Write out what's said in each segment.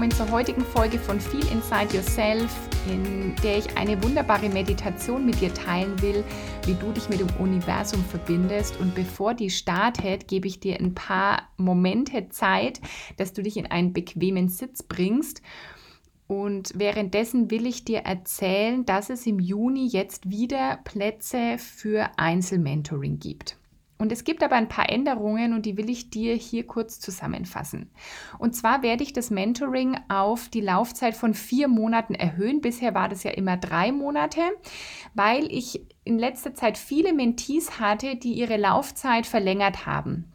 Willkommen zur heutigen Folge von Feel Inside Yourself, in der ich eine wunderbare Meditation mit dir teilen will, wie du dich mit dem Universum verbindest. Und bevor die startet, gebe ich dir ein paar Momente Zeit, dass du dich in einen bequemen Sitz bringst. Und währenddessen will ich dir erzählen, dass es im Juni jetzt wieder Plätze für Einzelmentoring gibt. Und es gibt aber ein paar Änderungen und die will ich dir hier kurz zusammenfassen. Und zwar werde ich das Mentoring auf die Laufzeit von vier Monaten erhöhen. Bisher war das ja immer drei Monate, weil ich in letzter Zeit viele Mentees hatte, die ihre Laufzeit verlängert haben.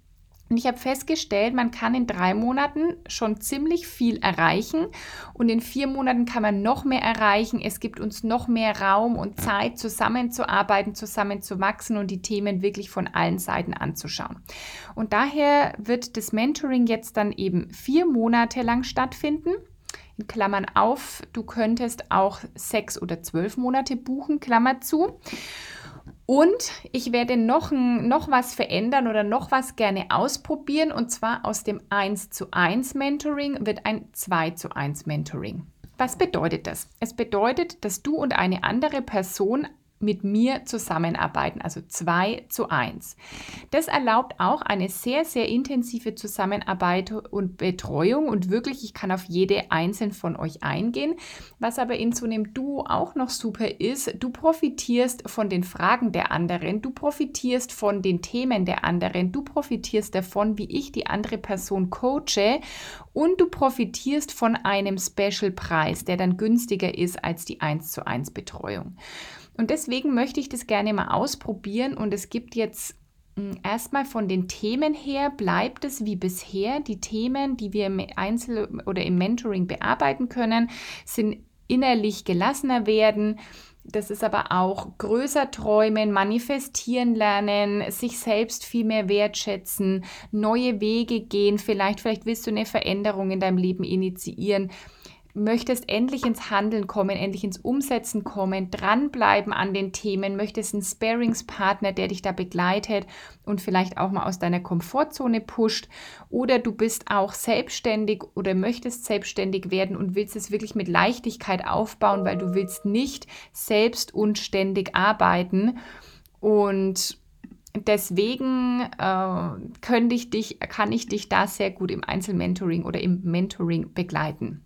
Und ich habe festgestellt, man kann in drei Monaten schon ziemlich viel erreichen und in vier Monaten kann man noch mehr erreichen. Es gibt uns noch mehr Raum und Zeit, zusammenzuarbeiten, zusammenzuwachsen und die Themen wirklich von allen Seiten anzuschauen. Und daher wird das Mentoring jetzt dann eben vier Monate lang stattfinden. In Klammern auf, du könntest auch sechs oder zwölf Monate buchen, Klammer zu. Und ich werde noch, noch was verändern oder noch was gerne ausprobieren. Und zwar aus dem 1 zu 1 Mentoring wird ein 2 zu 1 Mentoring. Was bedeutet das? Es bedeutet, dass du und eine andere Person mit mir zusammenarbeiten, also zwei zu eins. Das erlaubt auch eine sehr, sehr intensive Zusammenarbeit und Betreuung und wirklich, ich kann auf jede einzelne von euch eingehen. Was aber in so einem Duo auch noch super ist, du profitierst von den Fragen der anderen, du profitierst von den Themen der anderen, du profitierst davon, wie ich die andere Person coache und du profitierst von einem Special-Preis, der dann günstiger ist als die 1 zu 1 Betreuung. Und deswegen möchte ich das gerne mal ausprobieren und es gibt jetzt hm, Erstmal von den Themen her bleibt es wie bisher. Die Themen, die wir im Einzel- oder im Mentoring bearbeiten können, sind innerlich gelassener werden. Das ist aber auch größer träumen, manifestieren lernen, sich selbst viel mehr wertschätzen, neue Wege gehen. Vielleicht, vielleicht willst du eine Veränderung in deinem Leben initiieren möchtest endlich ins Handeln kommen, endlich ins Umsetzen kommen, dranbleiben an den Themen, möchtest einen Sparingspartner, der dich da begleitet und vielleicht auch mal aus deiner Komfortzone pusht oder du bist auch selbstständig oder möchtest selbstständig werden und willst es wirklich mit Leichtigkeit aufbauen, weil du willst nicht selbst und ständig arbeiten und Deswegen äh, ich dich, kann ich dich da sehr gut im Einzelmentoring oder im Mentoring begleiten.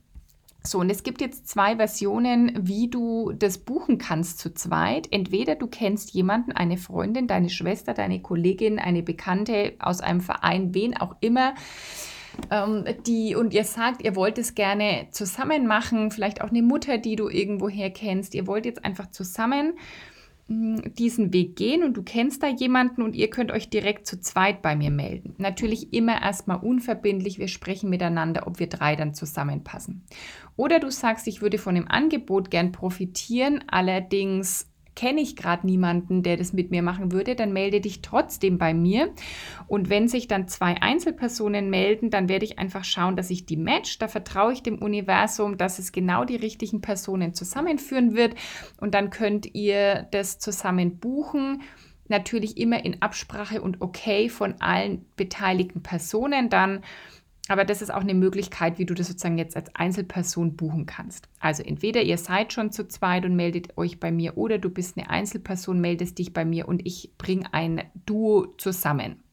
So, und es gibt jetzt zwei Versionen, wie du das buchen kannst zu zweit. Entweder du kennst jemanden, eine Freundin, deine Schwester, deine Kollegin, eine Bekannte aus einem Verein, wen auch immer, ähm, die und ihr sagt, ihr wollt es gerne zusammen machen, vielleicht auch eine Mutter, die du irgendwoher kennst. Ihr wollt jetzt einfach zusammen diesen Weg gehen und du kennst da jemanden und ihr könnt euch direkt zu zweit bei mir melden. Natürlich immer erstmal unverbindlich, wir sprechen miteinander, ob wir drei dann zusammenpassen. Oder du sagst, ich würde von dem Angebot gern profitieren, allerdings kenne ich gerade niemanden, der das mit mir machen würde, dann melde dich trotzdem bei mir. Und wenn sich dann zwei Einzelpersonen melden, dann werde ich einfach schauen, dass ich die match. Da vertraue ich dem Universum, dass es genau die richtigen Personen zusammenführen wird. Und dann könnt ihr das zusammen buchen natürlich immer in Absprache und okay von allen beteiligten Personen dann. Aber das ist auch eine Möglichkeit, wie du das sozusagen jetzt als Einzelperson buchen kannst. Also entweder ihr seid schon zu zweit und meldet euch bei mir oder du bist eine Einzelperson, meldest dich bei mir und ich bringe ein Duo zusammen.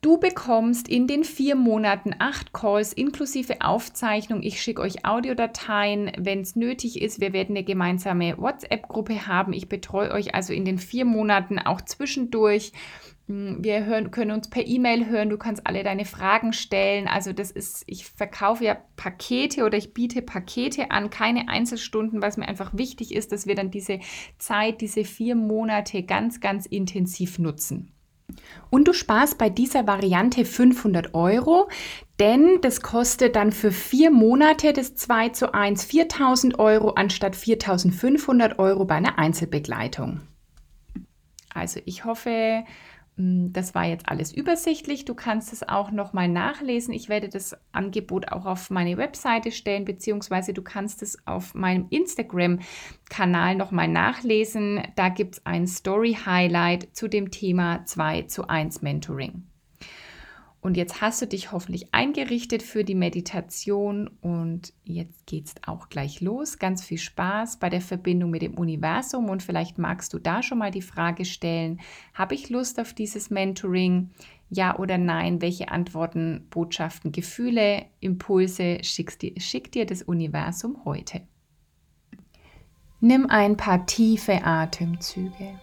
Du bekommst in den vier Monaten acht Calls inklusive Aufzeichnung. Ich schicke euch Audiodateien, wenn es nötig ist. Wir werden eine gemeinsame WhatsApp-Gruppe haben. Ich betreue euch also in den vier Monaten auch zwischendurch. Wir hören, können uns per E-Mail hören, du kannst alle deine Fragen stellen. Also das ist, ich verkaufe ja Pakete oder ich biete Pakete an, keine Einzelstunden, was mir einfach wichtig ist, dass wir dann diese Zeit, diese vier Monate ganz, ganz intensiv nutzen. Und du sparst bei dieser Variante 500 Euro, denn das kostet dann für vier Monate das 2 zu 1 4000 Euro anstatt 4500 Euro bei einer Einzelbegleitung. Also ich hoffe, das war jetzt alles übersichtlich. Du kannst es auch nochmal nachlesen. Ich werde das Angebot auch auf meine Webseite stellen, beziehungsweise du kannst es auf meinem Instagram-Kanal nochmal nachlesen. Da gibt es ein Story-Highlight zu dem Thema 2 zu 1 Mentoring. Und jetzt hast du dich hoffentlich eingerichtet für die Meditation und jetzt geht es auch gleich los. Ganz viel Spaß bei der Verbindung mit dem Universum und vielleicht magst du da schon mal die Frage stellen, habe ich Lust auf dieses Mentoring? Ja oder nein? Welche Antworten, Botschaften, Gefühle, Impulse schickt dir, schickt dir das Universum heute? Nimm ein paar tiefe Atemzüge.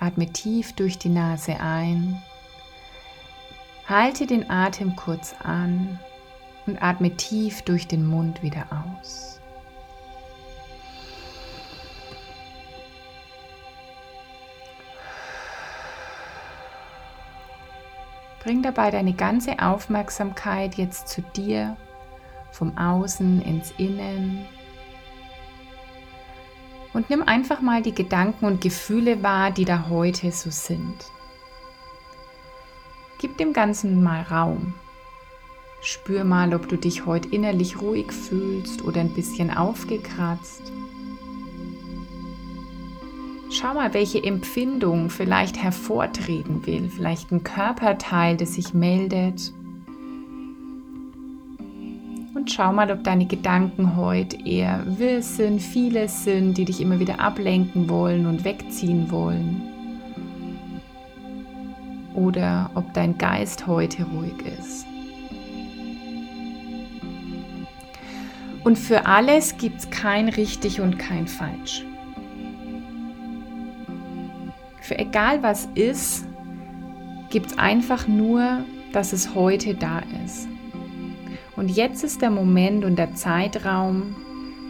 Atme tief durch die Nase ein Halte den Atem kurz an und atme tief durch den Mund wieder aus. Bring dabei deine ganze Aufmerksamkeit jetzt zu dir, vom Außen ins Innen. Und nimm einfach mal die Gedanken und Gefühle wahr, die da heute so sind. Gib dem Ganzen mal Raum. Spür mal, ob du dich heute innerlich ruhig fühlst oder ein bisschen aufgekratzt. Schau mal, welche Empfindung vielleicht hervortreten will, vielleicht ein Körperteil, das sich meldet. Und schau mal, ob deine Gedanken heute eher wirr sind, viele sind, die dich immer wieder ablenken wollen und wegziehen wollen oder ob dein Geist heute ruhig ist. Und für alles gibt es kein richtig und kein falsch. Für egal was ist, gibt es einfach nur, dass es heute da ist. Und jetzt ist der Moment und der Zeitraum,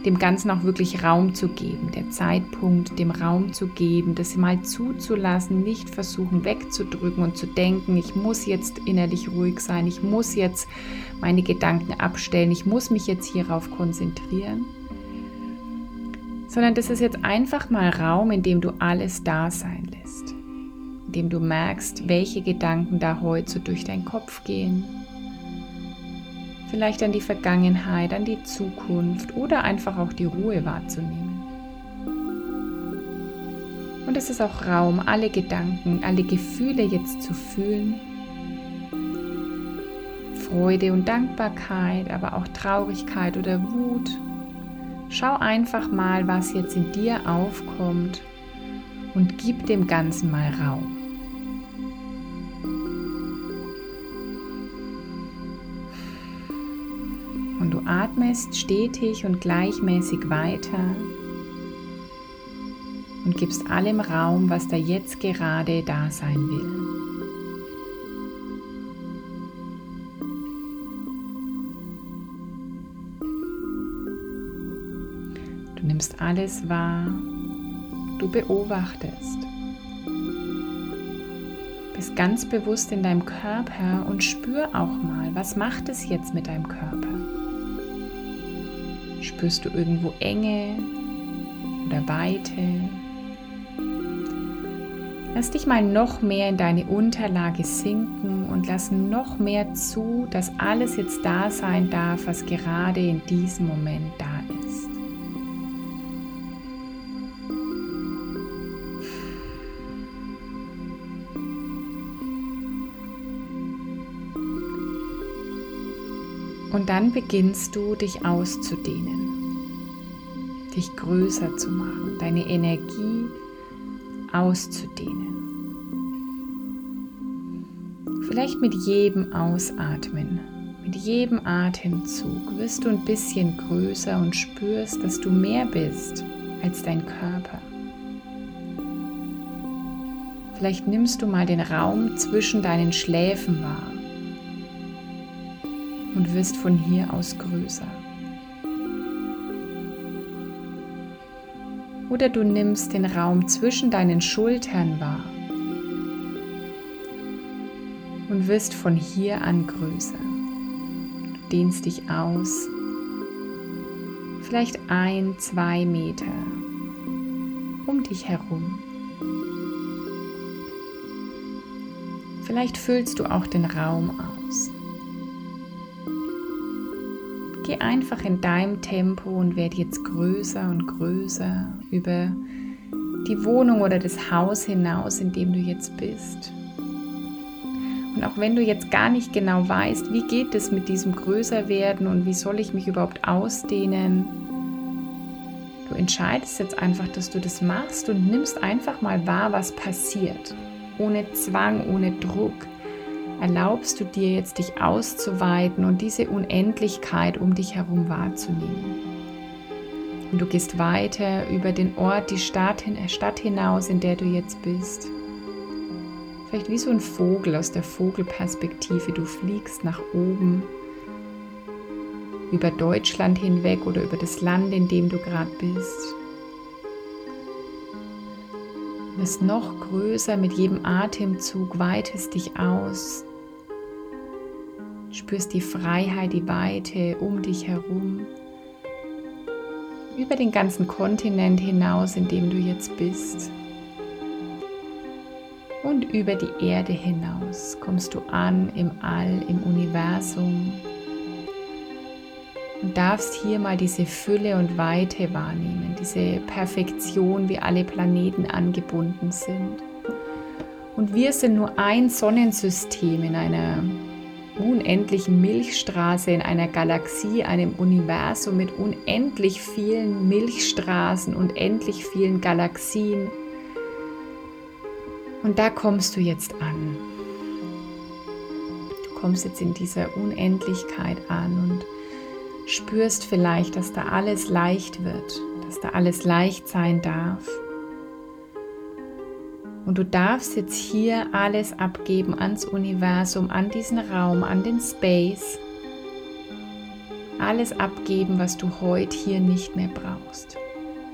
dem Ganzen auch wirklich Raum zu geben, der Zeitpunkt, dem Raum zu geben, das mal zuzulassen, nicht versuchen wegzudrücken und zu denken, ich muss jetzt innerlich ruhig sein, ich muss jetzt meine Gedanken abstellen, ich muss mich jetzt hierauf konzentrieren, sondern das ist jetzt einfach mal Raum, in dem du alles da sein lässt, in dem du merkst, welche Gedanken da heute so durch deinen Kopf gehen, vielleicht an die Vergangenheit, an die Zukunft oder einfach auch die Ruhe wahrzunehmen. Und es ist auch Raum, alle Gedanken, alle Gefühle jetzt zu fühlen. Freude und Dankbarkeit, aber auch Traurigkeit oder Wut. Schau einfach mal, was jetzt in dir aufkommt und gib dem Ganzen mal Raum. Atmest stetig und gleichmäßig weiter und gibst allem Raum, was da jetzt gerade da sein will. Du nimmst alles wahr, du beobachtest. Bist ganz bewusst in deinem Körper und spür auch mal, was macht es jetzt mit deinem Körper? Spürst du irgendwo Enge oder Weite? Lass dich mal noch mehr in deine Unterlage sinken und lass noch mehr zu, dass alles jetzt da sein darf, was gerade in diesem Moment da ist. Und dann beginnst du dich auszudehnen, dich größer zu machen, deine Energie auszudehnen. Vielleicht mit jedem Ausatmen, mit jedem Atemzug wirst du ein bisschen größer und spürst, dass du mehr bist als dein Körper. Vielleicht nimmst du mal den Raum zwischen deinen Schläfen wahr und wirst von hier aus größer. Oder du nimmst den Raum zwischen deinen Schultern wahr und wirst von hier an größer. Du dehnst dich aus, vielleicht ein, zwei Meter um dich herum. Vielleicht füllst du auch den Raum aus. Geh einfach in deinem Tempo und werde jetzt größer und größer über die Wohnung oder das Haus hinaus, in dem du jetzt bist. Und auch wenn du jetzt gar nicht genau weißt, wie geht es mit diesem Größerwerden und wie soll ich mich überhaupt ausdehnen, du entscheidest jetzt einfach, dass du das machst und nimmst einfach mal wahr, was passiert. Ohne Zwang, ohne Druck erlaubst du dir jetzt, dich auszuweiten und diese Unendlichkeit um dich herum wahrzunehmen. Und du gehst weiter über den Ort, die Stadt, äh, Stadt hinaus, in der du jetzt bist. Vielleicht wie so ein Vogel aus der Vogelperspektive. Du fliegst nach oben, über Deutschland hinweg oder über das Land, in dem du gerade bist. Du wirst noch größer mit jedem Atemzug, weitest dich aus, spürst die Freiheit, die Weite um dich herum über den ganzen Kontinent hinaus, in dem du jetzt bist. Und über die Erde hinaus kommst du an im All, im Universum und darfst hier mal diese Fülle und Weite wahrnehmen, diese Perfektion, wie alle Planeten angebunden sind. Und wir sind nur ein Sonnensystem in einer unendlichen Milchstraße in einer Galaxie, einem Universum mit unendlich vielen Milchstraßen und endlich vielen Galaxien. Und da kommst du jetzt an. Du kommst jetzt in dieser Unendlichkeit an und spürst vielleicht, dass da alles leicht wird, dass da alles leicht sein darf. Und du darfst jetzt hier alles abgeben ans Universum, an diesen Raum, an den Space. Alles abgeben, was du heute hier nicht mehr brauchst.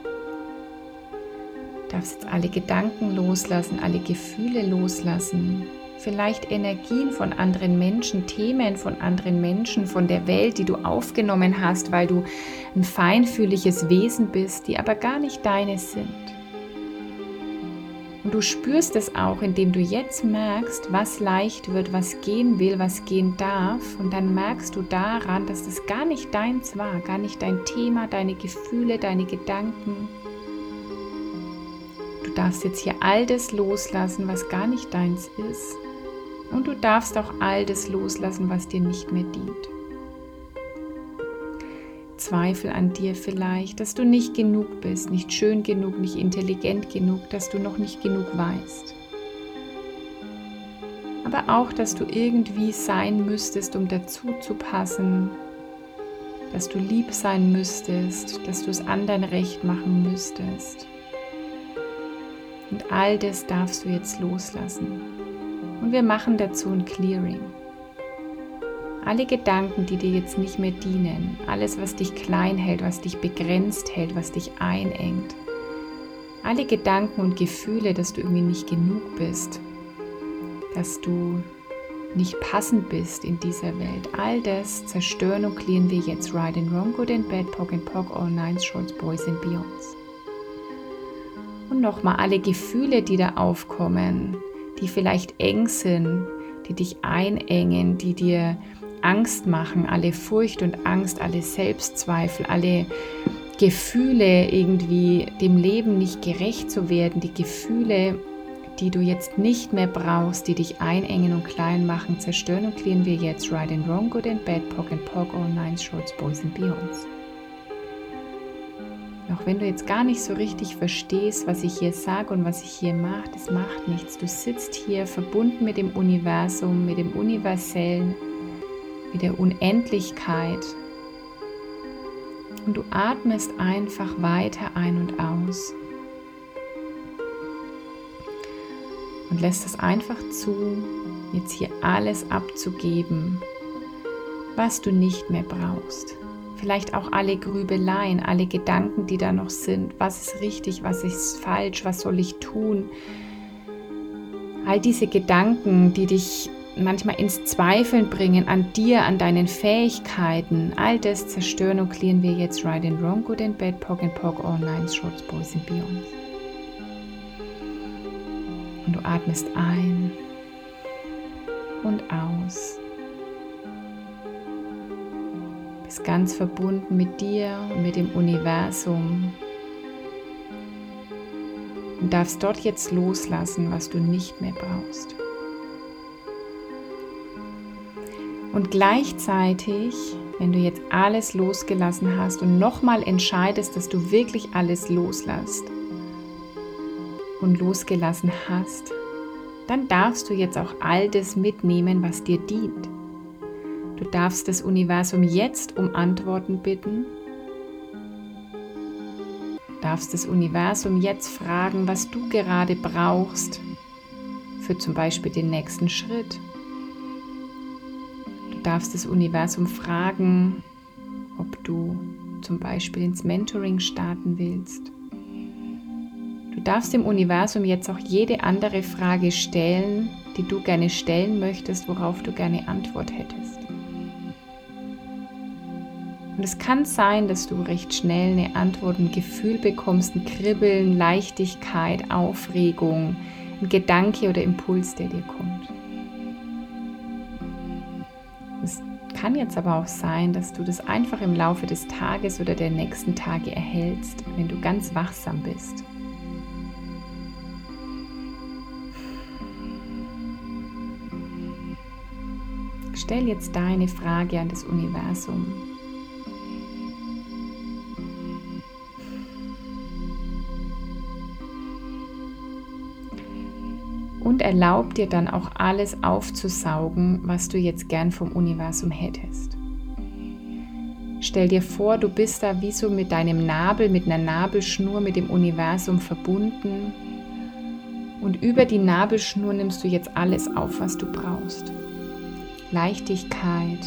Du darfst jetzt alle Gedanken loslassen, alle Gefühle loslassen. Vielleicht Energien von anderen Menschen, Themen von anderen Menschen, von der Welt, die du aufgenommen hast, weil du ein feinfühliges Wesen bist, die aber gar nicht deine sind. Und du spürst es auch, indem du jetzt merkst, was leicht wird, was gehen will, was gehen darf. Und dann merkst du daran, dass das gar nicht deins war, gar nicht dein Thema, deine Gefühle, deine Gedanken. Du darfst jetzt hier all das loslassen, was gar nicht deins ist. Und du darfst auch all das loslassen, was dir nicht mehr dient. Zweifel an dir vielleicht, dass du nicht genug bist, nicht schön genug, nicht intelligent genug, dass du noch nicht genug weißt. Aber auch, dass du irgendwie sein müsstest, um dazu zu passen, dass du lieb sein müsstest, dass du es anderen recht machen müsstest. Und all das darfst du jetzt loslassen. Und wir machen dazu ein Clearing. Alle Gedanken, die dir jetzt nicht mehr dienen, alles, was dich klein hält, was dich begrenzt hält, was dich einengt, alle Gedanken und Gefühle, dass du irgendwie nicht genug bist, dass du nicht passend bist in dieser Welt, all das zerstören und klären wir jetzt right and wrong, good and bad, pog and pog, all nines, shorts, boys and beyonds. Und nochmal alle Gefühle, die da aufkommen, die vielleicht eng sind, die dich einengen, die dir Angst machen, alle Furcht und Angst, alle Selbstzweifel, alle Gefühle irgendwie dem Leben nicht gerecht zu werden, die Gefühle, die du jetzt nicht mehr brauchst, die dich einengen und klein machen, zerstören und klären wir jetzt Right and Wrong, Good and Bad, Pog and Pog, All Nines, Shorts, Boys and Beyonds. Auch wenn du jetzt gar nicht so richtig verstehst, was ich hier sage und was ich hier mache, das macht nichts. Du sitzt hier verbunden mit dem Universum, mit dem Universellen, mit der Unendlichkeit. Und du atmest einfach weiter ein und aus. Und lässt es einfach zu, jetzt hier alles abzugeben, was du nicht mehr brauchst. Vielleicht auch alle Grübeleien, alle Gedanken, die da noch sind. Was ist richtig, was ist falsch, was soll ich tun? All diese Gedanken, die dich manchmal ins Zweifeln bringen an dir, an deinen Fähigkeiten. All das zerstören und klären wir jetzt Right and Wrong, Good and Bad, Pog and Pog, All Shorts, Boys and Beyond. Und du atmest ein und aus. Bist ganz verbunden mit dir und mit dem Universum. Und darfst dort jetzt loslassen, was du nicht mehr brauchst. Und gleichzeitig, wenn du jetzt alles losgelassen hast und nochmal entscheidest, dass du wirklich alles loslässt und losgelassen hast, dann darfst du jetzt auch all das mitnehmen, was dir dient. Du darfst das Universum jetzt um Antworten bitten. Du darfst das Universum jetzt fragen, was du gerade brauchst für zum Beispiel den nächsten Schritt darfst das Universum fragen, ob du zum Beispiel ins Mentoring starten willst. Du darfst dem Universum jetzt auch jede andere Frage stellen, die du gerne stellen möchtest, worauf du gerne Antwort hättest. Und es kann sein, dass du recht schnell eine Antwort, ein Gefühl bekommst, ein Kribbeln, Leichtigkeit, Aufregung, ein Gedanke oder Impuls, der dir kommt. Es kann jetzt aber auch sein, dass du das einfach im Laufe des Tages oder der nächsten Tage erhältst, wenn du ganz wachsam bist. Stell jetzt deine Frage an das Universum. Erlaub dir dann auch alles aufzusaugen, was du jetzt gern vom Universum hättest. Stell dir vor, du bist da wie so mit deinem Nabel, mit einer Nabelschnur mit dem Universum verbunden und über die Nabelschnur nimmst du jetzt alles auf, was du brauchst. Leichtigkeit,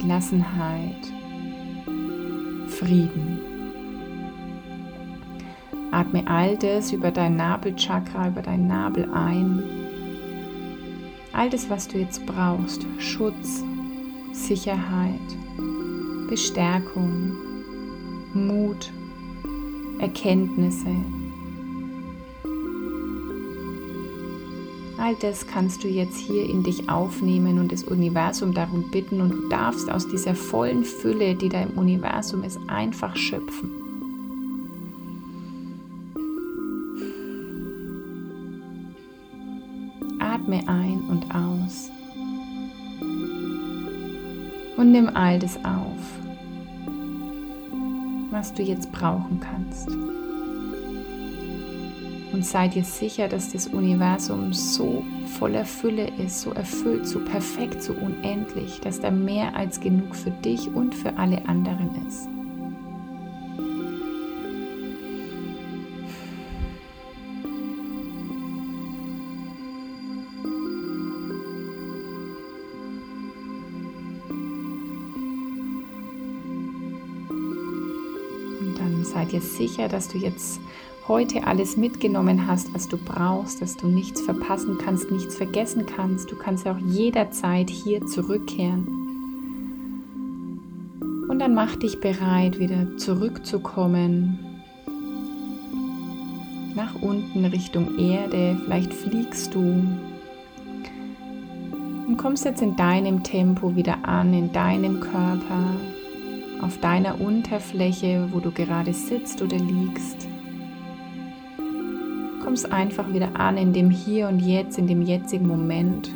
Gelassenheit, Frieden. Atme all das über dein Nabelchakra, über deinen Nabel ein. All das, was du jetzt brauchst. Schutz, Sicherheit, Bestärkung, Mut, Erkenntnisse. All das kannst du jetzt hier in dich aufnehmen und das Universum darum bitten und du darfst aus dieser vollen Fülle, die da im Universum ist, einfach schöpfen. Und nimm all das auf, was du jetzt brauchen kannst. Und sei dir sicher, dass das Universum so voller Fülle ist, so erfüllt, so perfekt, so unendlich, dass da mehr als genug für dich und für alle anderen ist. Sei dir sicher, dass du jetzt heute alles mitgenommen hast, was du brauchst, dass du nichts verpassen kannst, nichts vergessen kannst. Du kannst auch jederzeit hier zurückkehren. Und dann mach dich bereit, wieder zurückzukommen. Nach unten Richtung Erde. Vielleicht fliegst du. Und kommst jetzt in deinem Tempo wieder an, in deinem Körper auf deiner Unterfläche, wo du gerade sitzt oder liegst. Kommst einfach wieder an in dem Hier und Jetzt, in dem jetzigen Moment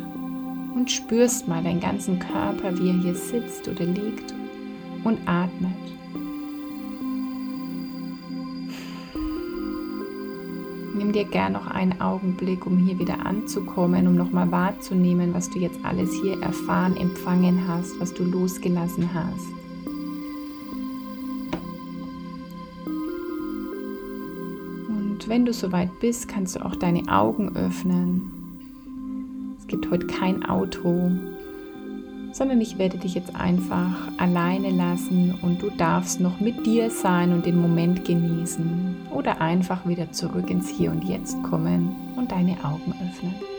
und spürst mal deinen ganzen Körper, wie er hier sitzt oder liegt und atmet. Nimm dir gern noch einen Augenblick, um hier wieder anzukommen, um nochmal wahrzunehmen, was du jetzt alles hier erfahren, empfangen hast, was du losgelassen hast. Wenn du soweit bist, kannst du auch deine Augen öffnen. Es gibt heute kein Outro, sondern ich werde dich jetzt einfach alleine lassen und du darfst noch mit dir sein und den Moment genießen oder einfach wieder zurück ins Hier und Jetzt kommen und deine Augen öffnen.